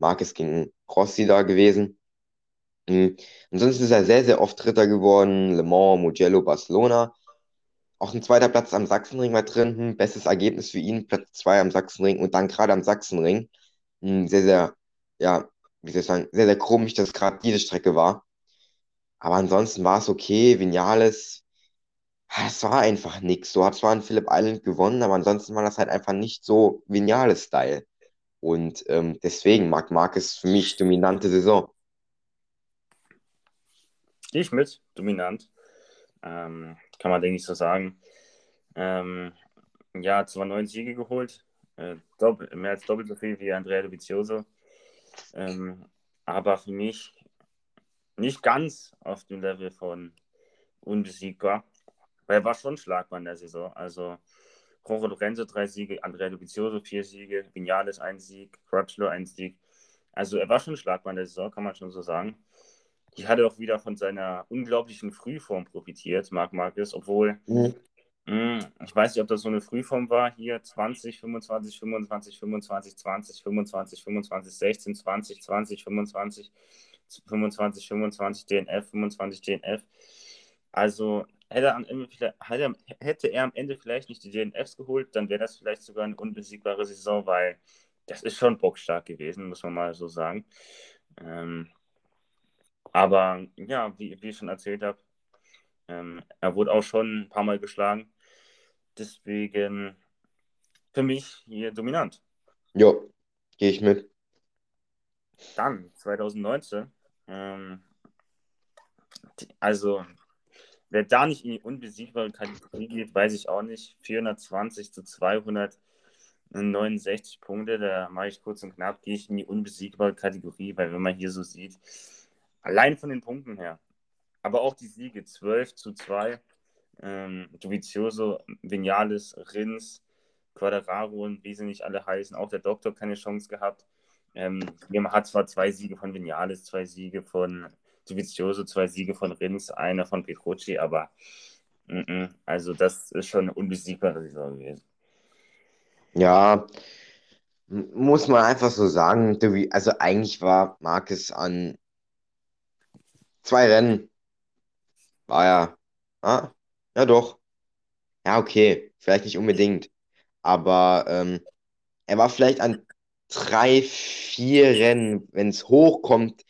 Marquez gegen Rossi da gewesen. Mhm. Ansonsten ist er sehr, sehr oft Dritter geworden. Le Mans, Mugello, Barcelona. Auch ein zweiter Platz am Sachsenring war drin. Hm, bestes Ergebnis für ihn. Platz zwei am Sachsenring und dann gerade am Sachsenring. Hm, sehr, sehr, ja, wie soll ich sagen, sehr, sehr komisch, dass gerade diese Strecke war. Aber ansonsten war es okay. Vinales, es war einfach nichts. So hat zwar ein Phillip Island gewonnen, aber ansonsten war das halt einfach nicht so Vinales Style. Und ähm, deswegen mag Marcus für mich dominante Saison. Ich mit, dominant. Ähm, kann man, denke ich, so sagen. Ähm, ja, zwar neun Siege geholt, äh, mehr als doppelt so viel wie Andrea Dovizioso. Ähm, aber für mich nicht ganz auf dem Level von unbesiegbar. Weil er war schon schlagbar in der Saison. Also Jorge Lorenzo drei Siege, Andrea Dovizioso vier Siege, Vinales ein Sieg, Crutchlow ein Sieg. Also er war schon schlagbar der Saison, kann man schon so sagen. Die hatte auch wieder von seiner unglaublichen Frühform profitiert, Marc Marcus, obwohl mhm. mh, hm, ich weiß nicht, ob das so eine Frühform war. Hier 20, 25, 25, 25, 20, 25, 25, 16, 20, 20, 25, 25, 25 DNF, 25 DNF. Also hätte er, am Ende, hätte er am Ende vielleicht nicht die DNFs geholt, dann wäre das vielleicht sogar eine unbesiegbare Saison, weil das ist schon bockstark gewesen, muss man mal so sagen. Ähm, aber ja, wie, wie ich schon erzählt habe, ähm, er wurde auch schon ein paar Mal geschlagen. Deswegen für mich hier dominant. Jo, gehe ich mit. Dann 2019. Ähm, also Wer da nicht in die unbesiegbare Kategorie geht, weiß ich auch nicht. 420 zu 269 Punkte, da mache ich kurz und knapp, gehe ich in die unbesiegbare Kategorie, weil wenn man hier so sieht, allein von den Punkten her, aber auch die Siege 12 zu 2, ähm, Dovizioso, Vinales, Rins, Quadraro und wie sie nicht alle heißen, auch der Doktor keine Chance gehabt. Ähm, man hat zwar zwei Siege von Vinales, zwei Siege von Dovizioso zwei Siege von Rins, einer von Petrucci, aber mm -mm, also das ist schon eine unbesiegbare Saison gewesen. Ja, muss man einfach so sagen. Also eigentlich war Marquez an zwei Rennen. War ja. Ah, ja, doch. Ja, okay. Vielleicht nicht unbedingt. Aber ähm, er war vielleicht an drei, vier Rennen, wenn es hochkommt,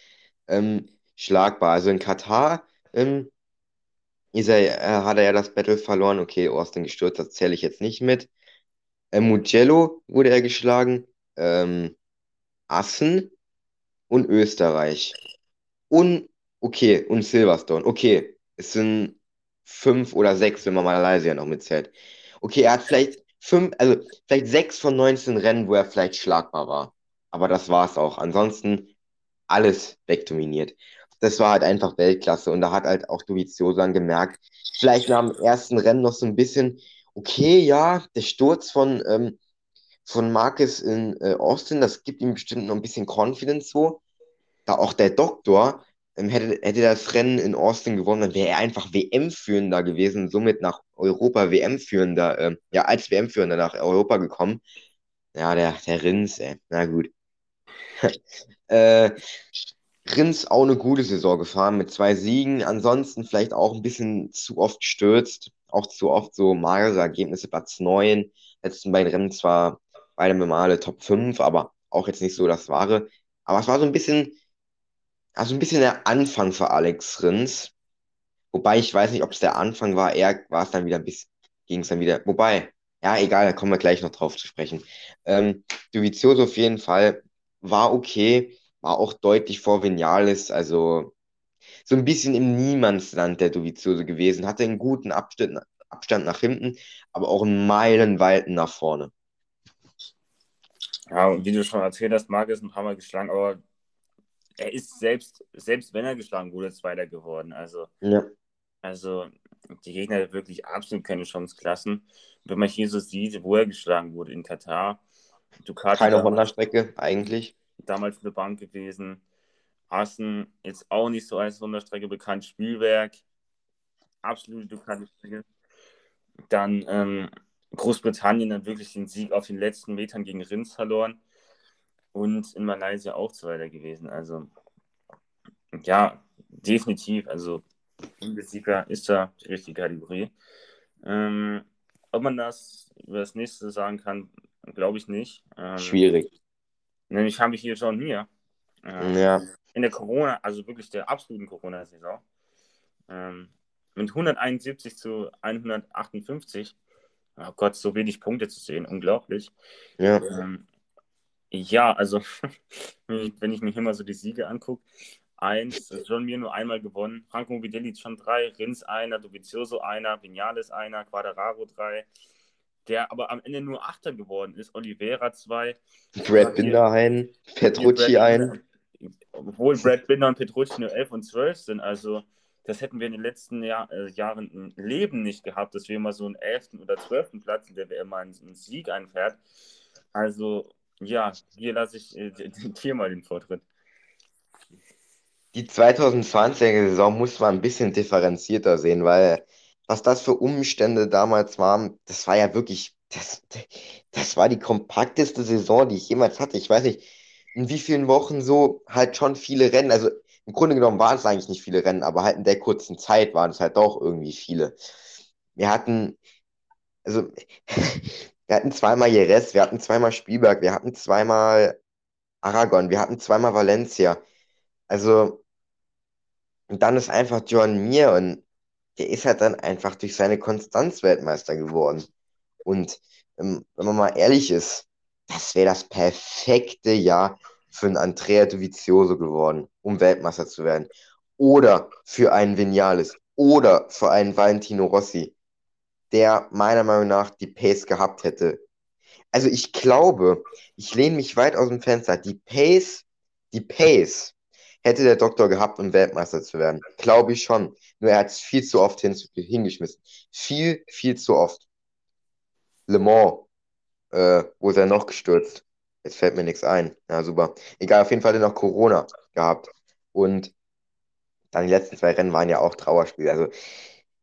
ähm, schlagbar. Also in Katar ähm, ist er, äh, hat er ja das Battle verloren. Okay, Austin gestürzt, das zähle ich jetzt nicht mit. Äh, Mugello wurde er geschlagen. Ähm, Assen und Österreich. Und, okay, und Silverstone. Okay, es sind fünf oder sechs, wenn man Malaysia noch mitzählt. Okay, er hat vielleicht fünf, also vielleicht sechs von 19 Rennen, wo er vielleicht schlagbar war. Aber das war es auch. Ansonsten alles wegdominiert das war halt einfach Weltklasse. Und da hat halt auch Dovizioso dann gemerkt, vielleicht nach dem ersten Rennen noch so ein bisschen, okay, ja, der Sturz von, ähm, von Marcus in äh, Austin, das gibt ihm bestimmt noch ein bisschen Confidence so. Da auch der Doktor ähm, hätte, hätte das Rennen in Austin gewonnen, dann wäre er einfach WM-Führender gewesen, somit nach Europa WM-Führender, äh, ja, als WM-Führender nach Europa gekommen. Ja, der, der Rins, ey, na gut. äh, Rins auch eine gute Saison gefahren mit zwei Siegen. Ansonsten vielleicht auch ein bisschen zu oft gestürzt. Auch zu oft so magere Ergebnisse, Platz 9. Letzten beiden Rennen zwar beide Male Top 5, aber auch jetzt nicht so das Wahre. Aber es war so ein bisschen, also ein bisschen der Anfang für Alex Rins. Wobei ich weiß nicht, ob es der Anfang war. Eher war es dann wieder ein bisschen, ging es dann wieder. Wobei, ja, egal, da kommen wir gleich noch drauf zu sprechen. Ähm, Dovizioso auf jeden Fall war okay war auch deutlich vor Vinales, also so ein bisschen im Niemandsland der Dovizioso gewesen, hatte einen guten Abstand, Abstand nach hinten, aber auch einen meilenweiten nach vorne. Ja, und wie du schon erzählt hast, Marc ist ein paar Mal geschlagen, aber er ist selbst, selbst wenn er geschlagen wurde, Zweiter geworden. Also, ja. also die Gegner haben wirklich absolut keine Chance klassen. Wenn man hier so sieht, wo er geschlagen wurde in Katar, Ducati keine Wanderstrecke eigentlich damals eine Bank gewesen. Assen ist auch nicht so als Sonderstrecke bekannt. Spielwerk, absolute Ducati-Strecke. Dann ähm, Großbritannien dann wirklich den Sieg auf den letzten Metern gegen Rins verloren. Und in Malaysia auch Zweiter gewesen. Also, ja, definitiv. Also, Bundesliga ist da die richtige Kategorie. Ähm, ob man das über das nächste sagen kann, glaube ich nicht. Ähm, Schwierig. Nämlich habe ich hier schon hier. Äh, ja. In der Corona, also wirklich der absoluten Corona-Saison. Ähm, mit 171 zu 158. Oh Gott, so wenig Punkte zu sehen, unglaublich. Ja. Ähm, ja, also wenn ich mir hier mal so die Siege angucke, eins, John Mir nur einmal gewonnen, Franco Morbidelli schon drei, Rins einer, Dovizioso einer, Vinales einer, Quadraro drei, der aber am Ende nur Achter geworden ist, Oliveira zwei. Brad Binder ein, Petrucci ein. Obwohl Brad Binder und Petrucci nur 11 und 12 sind, also das hätten wir in den letzten Jahr, äh, Jahren im Leben nicht gehabt, dass wir mal so einen 11. oder 12. Platz, in der wir immer einen, einen Sieg einfährt. Also ja, hier lasse ich äh, dir mal den Vortritt. Die 2020er Saison muss man ein bisschen differenzierter sehen, weil was das für Umstände damals waren, das war ja wirklich, das, das war die kompakteste Saison, die ich jemals hatte. Ich weiß nicht, in wie vielen Wochen so halt schon viele Rennen, also im Grunde genommen waren es eigentlich nicht viele Rennen, aber halt in der kurzen Zeit waren es halt doch irgendwie viele. Wir hatten, also wir hatten zweimal Jerez, wir hatten zweimal Spielberg, wir hatten zweimal Aragon, wir hatten zweimal Valencia. Also, und dann ist einfach John Mir und der ist halt dann einfach durch seine Konstanz Weltmeister geworden. Und ähm, wenn man mal ehrlich ist, das wäre das perfekte Jahr für einen Andrea Dovizioso geworden, um Weltmeister zu werden. Oder für einen Vinales. Oder für einen Valentino Rossi, der meiner Meinung nach die Pace gehabt hätte. Also ich glaube, ich lehne mich weit aus dem Fenster. Die Pace, die Pace hätte der Doktor gehabt, um Weltmeister zu werden. Glaube ich schon. Nur er hat es viel zu oft hin, hingeschmissen. Viel, viel zu oft. Le Mans, äh, wo ist er noch gestürzt? Jetzt fällt mir nichts ein. Ja, super. Egal, auf jeden Fall hat er noch Corona gehabt. Und dann die letzten zwei Rennen waren ja auch Trauerspiele. Also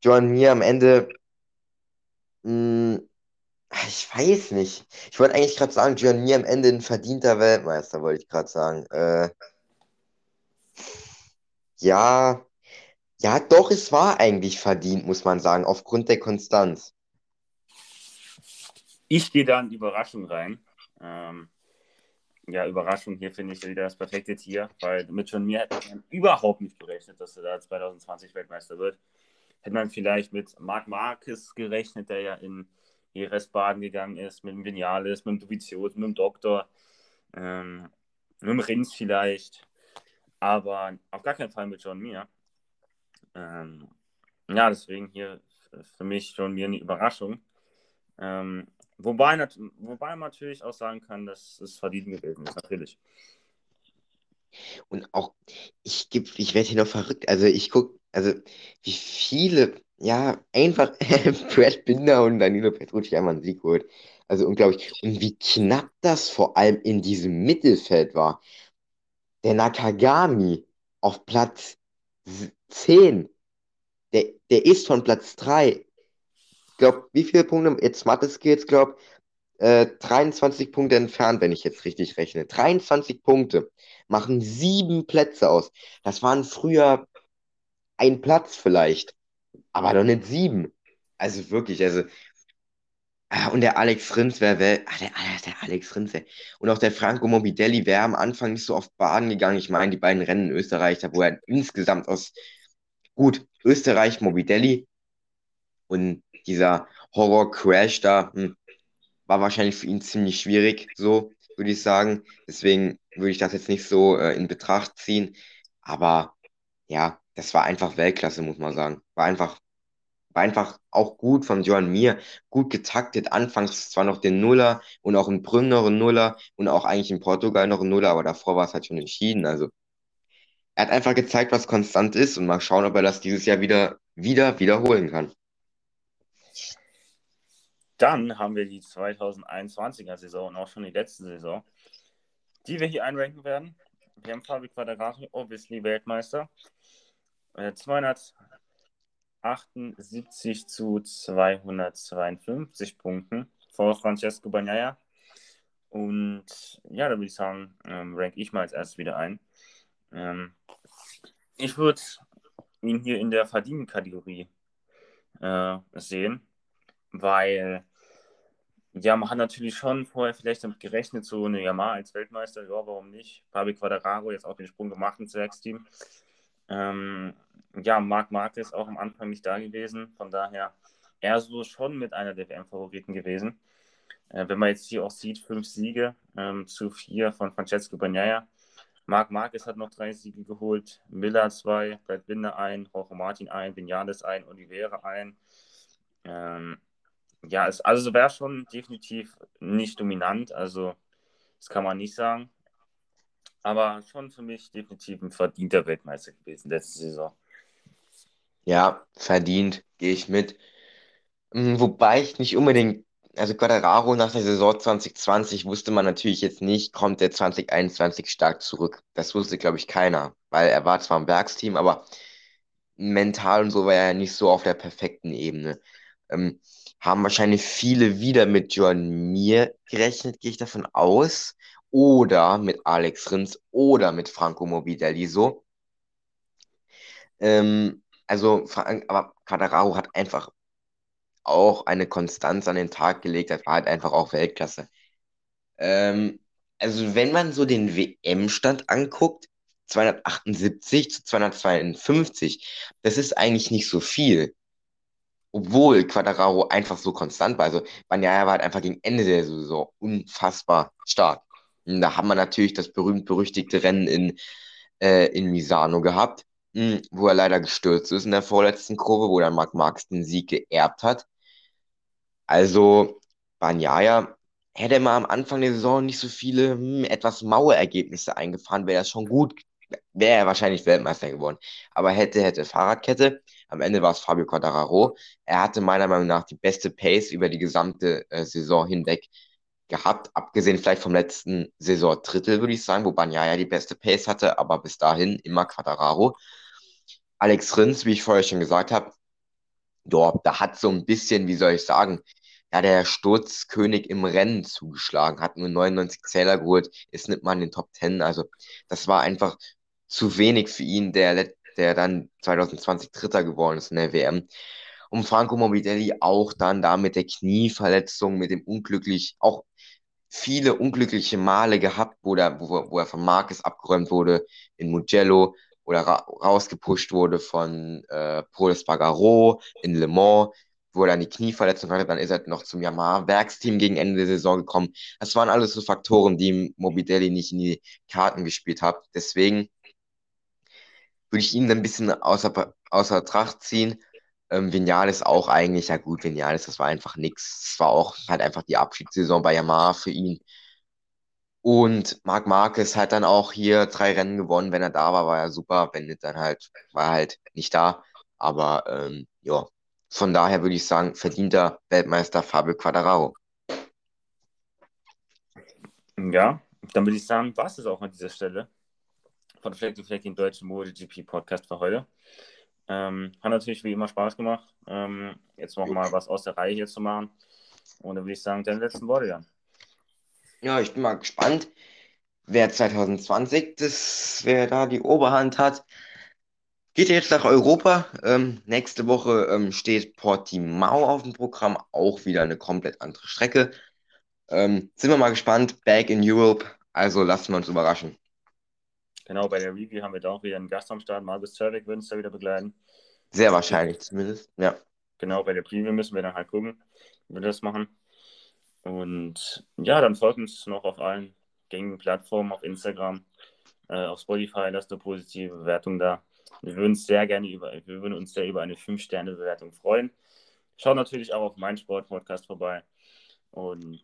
Joan Mir am Ende, mh, hm, ich weiß nicht. Ich wollte eigentlich gerade sagen, Joan Mir am Ende ein verdienter Weltmeister, wollte ich gerade sagen. Äh, ja, ja, doch, es war eigentlich verdient, muss man sagen, aufgrund der Konstanz. Ich gehe da in Überraschung rein. Ähm, ja, Überraschung, hier finde ich wieder das perfekte Tier, weil mit schon mir hätte man überhaupt nicht gerechnet, dass er da 2020 Weltmeister wird. Hätte man vielleicht mit Marc Marquez gerechnet, der ja in Jerez Baden gegangen ist, mit dem Vinales, mit dem Dovizioso, mit dem Doktor, ähm, mit dem Rins vielleicht, aber auf gar keinen Fall mit John Mir. Ähm, ja, deswegen hier für mich John Mir eine Überraschung. Ähm, Wobei, wobei man natürlich auch sagen kann, dass es verdient gewesen ist, natürlich. Und auch, ich, ich werde hier noch verrückt. Also ich gucke, also wie viele, ja, einfach Brad Binder und Danilo Petrucci einmal einen Sieg holt. Also unglaublich. Und wie knapp das vor allem in diesem Mittelfeld war. Der Nakagami auf Platz 10. Der, der ist von Platz 3 glaube, wie viele Punkte, jetzt Mathe Skills, glaube äh, 23 Punkte entfernt, wenn ich jetzt richtig rechne. 23 Punkte machen sieben Plätze aus. Das waren früher ein Platz vielleicht, aber doch nicht sieben. Also wirklich, also. Ah, und der Alex Rins wäre, wär, ah, der, der Alex Rins, wär, und auch der Franco Morbidelli wäre am Anfang nicht so oft baden gegangen. Ich meine, die beiden Rennen in Österreich, da wo er insgesamt aus, gut, Österreich, Morbidelli und dieser Horror-Crash da hm, war wahrscheinlich für ihn ziemlich schwierig, so würde ich sagen. Deswegen würde ich das jetzt nicht so äh, in Betracht ziehen. Aber ja, das war einfach Weltklasse, muss man sagen. War einfach, war einfach auch gut von Johann Mir, gut getaktet. Anfangs zwar noch den Nuller und auch in Brünn noch ein Nuller und auch eigentlich in Portugal noch ein Nuller, aber davor war es halt schon entschieden. Also er hat einfach gezeigt, was konstant ist und mal schauen, ob er das dieses Jahr wieder, wieder wiederholen kann. Dann haben wir die 2021er Saison und auch schon die letzte Saison, die wir hier einranken werden. Wir haben Fabi Quadrari, obviously Weltmeister. Äh, 200 78 zu 252 Punkten vor Francesco Bagnaia. Und ja, da würde ich sagen, ähm, rank ich mal als erstes wieder ein. Ähm, ich würde ihn hier in der Verdienen-Kategorie äh, sehen, weil ja, man hat natürlich schon vorher vielleicht damit gerechnet, so eine Yamaha als Weltmeister, ja, warum nicht? Fabio Quadraro jetzt auch den Sprung gemacht ins Werksteam. Ähm, ja, Marc Marquez auch am Anfang nicht da gewesen. Von daher er so schon mit einer der WM-Favoriten gewesen. Äh, wenn man jetzt hier auch sieht, fünf Siege ähm, zu vier von Francesco Bagnaia. Marc Marquez hat noch drei Siege geholt, Miller zwei, Brad Binder ein, Jorge Martin ein, Vinales ein, Oliveira ein. Ähm, ja, es, also wäre schon definitiv nicht dominant, also das kann man nicht sagen. Aber schon für mich definitiv ein verdienter Weltmeister gewesen letzte Saison. Ja, verdient, gehe ich mit. Hm, wobei ich nicht unbedingt, also Quadraro nach der Saison 2020 wusste man natürlich jetzt nicht, kommt der 2021 stark zurück. Das wusste, glaube ich, keiner, weil er war zwar im Werksteam, aber mental und so war er nicht so auf der perfekten Ebene. Ähm, haben wahrscheinlich viele wieder mit John Mir gerechnet, gehe ich davon aus. Oder mit Alex Rins oder mit Franco Morbidelli so. Ähm, also, aber Quadraro hat einfach auch eine Konstanz an den Tag gelegt. Das war halt einfach auch Weltklasse. Ähm, also, wenn man so den WM-Stand anguckt, 278 zu 252, das ist eigentlich nicht so viel. Obwohl Quadraro einfach so konstant war. Also, Banyaya war halt einfach gegen Ende der Saison unfassbar stark. Und da haben wir natürlich das berühmt-berüchtigte Rennen in, äh, in Misano gehabt, mh, hm, wo er leider gestürzt ist in der vorletzten Kurve, wo dann Marc Marx den Sieg geerbt hat. Also, Banyaya hätte mal am Anfang der Saison nicht so viele hm, etwas maue Ergebnisse eingefahren, wäre das schon gut, wäre er wahrscheinlich Weltmeister geworden. Aber hätte, hätte Fahrradkette. Am Ende war es Fabio Quattararo. Er hatte meiner Meinung nach die beste Pace über die gesamte äh, Saison hinweg gehabt, abgesehen vielleicht vom letzten Saison-Drittel, würde ich sagen, wo Banyaya die beste Pace hatte, aber bis dahin immer Quattararo. Alex Rins, wie ich vorher schon gesagt habe, dort, da hat so ein bisschen, wie soll ich sagen, ja, der Sturzkönig im Rennen zugeschlagen, hat nur 99 Zähler geholt, ist nicht mal in den Top 10. Also, das war einfach zu wenig für ihn, der, der dann 2020 Dritter geworden ist in der WM. Und Franco Morbidelli auch dann da mit der Knieverletzung, mit dem unglücklich, auch viele unglückliche Male gehabt, wo, der, wo, wo er von Marquez abgeräumt wurde in Mugello oder ra rausgepusht wurde von äh, Paul Espargaro in Le Mans, wo er dann die Knieverletzung hatte, dann ist er noch zum Yamaha-Werksteam gegen Ende der Saison gekommen. Das waren alles so Faktoren, die Morbidelli nicht in die Karten gespielt hat. Deswegen würde ich ihn ein bisschen außer, außer Tracht ziehen. Ähm, Vinales auch eigentlich, ja gut, Vinales, das war einfach nichts. Es war auch halt einfach die Abschiedssaison bei Yamaha für ihn. Und Marc Marquez hat dann auch hier drei Rennen gewonnen. Wenn er da war, war er super. Wenn nicht, dann halt, war er halt nicht da. Aber ähm, ja, von daher würde ich sagen, verdienter Weltmeister Fabio Quadraro. Ja, dann würde ich sagen, war es das auch an dieser Stelle von Fleck to Fleck, den deutschen MotoGP Podcast für heute. Ähm, hat natürlich wie immer Spaß gemacht, ähm, jetzt noch mal was aus der Reihe hier zu machen. Und dann würde ich sagen, deine letzten Worte, Jan. Ja, ich bin mal gespannt, wer 2020 das, wer da die Oberhand hat. Geht jetzt nach Europa. Ähm, nächste Woche ähm, steht Portimao auf dem Programm, auch wieder eine komplett andere Strecke. Ähm, sind wir mal gespannt. Back in Europe, also lassen wir uns überraschen. Genau, bei der Review haben wir da auch wieder einen Gast am Start. Markus Zerbeck wird uns da wieder begleiten. Sehr wahrscheinlich zumindest, ja. Genau, bei der Preview müssen wir dann halt gucken, wie wir das machen. Und ja, dann folgt uns noch auf allen gängigen Plattformen, auf Instagram, äh, auf Spotify, lasst eine positive Bewertung da. Wir würden uns sehr gerne über, wir würden uns sehr über eine 5-Sterne-Bewertung freuen. Schaut natürlich auch auf meinen Sport-Podcast vorbei. Und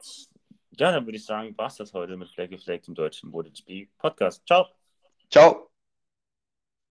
ja, dann würde ich sagen, war es das heute mit Fleck Fleck im deutschen MotoGP Podcast. Ciao! Ciao.